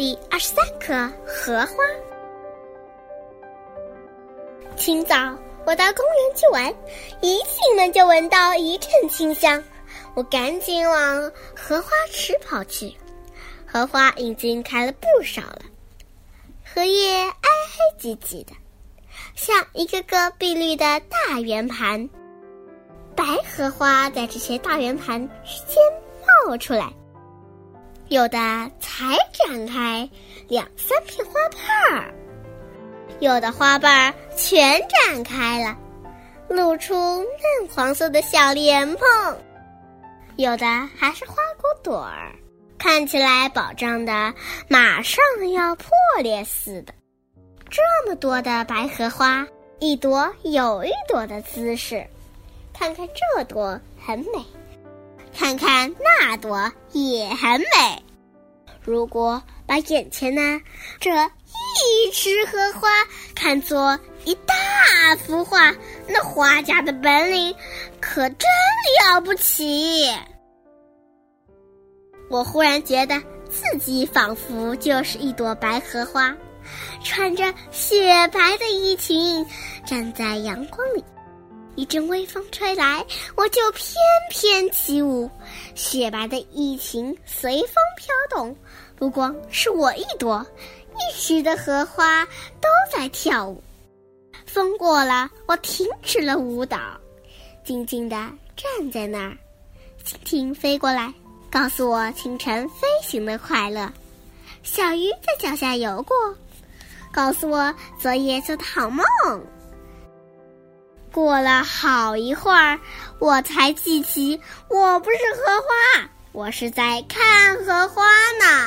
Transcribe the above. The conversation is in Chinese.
第二十三颗荷花。清早，我到公园去玩，一进门就闻到一阵清香，我赶紧往荷花池跑去。荷花已经开了不少了，荷叶挨挨挤挤的，像一个个碧绿的大圆盘。白荷花在这些大圆盘之间冒出来。有的才展开两三片花瓣儿，有的花瓣儿全展开了，露出嫩黄色的小莲蓬；有的还是花骨朵儿，看起来饱胀的马上要破裂似的。这么多的白荷花，一朵有一朵的姿势，看看这朵很美。看看那朵也很美。如果把眼前呢这一池荷花看作一大幅画，那画家的本领可真了不起。我忽然觉得自己仿佛就是一朵白荷花，穿着雪白的衣裙，站在阳光里。一阵微风吹来，我就翩翩起舞，雪白的衣裙随风飘动。不光是我一朵，一池的荷花都在跳舞。风过了，我停止了舞蹈，静静地站在那儿。蜻蜓飞过来，告诉我清晨飞行的快乐。小鱼在脚下游过，告诉我昨夜做的好梦。过了好一会儿，我才记起我不是荷花，我是在看荷花呢。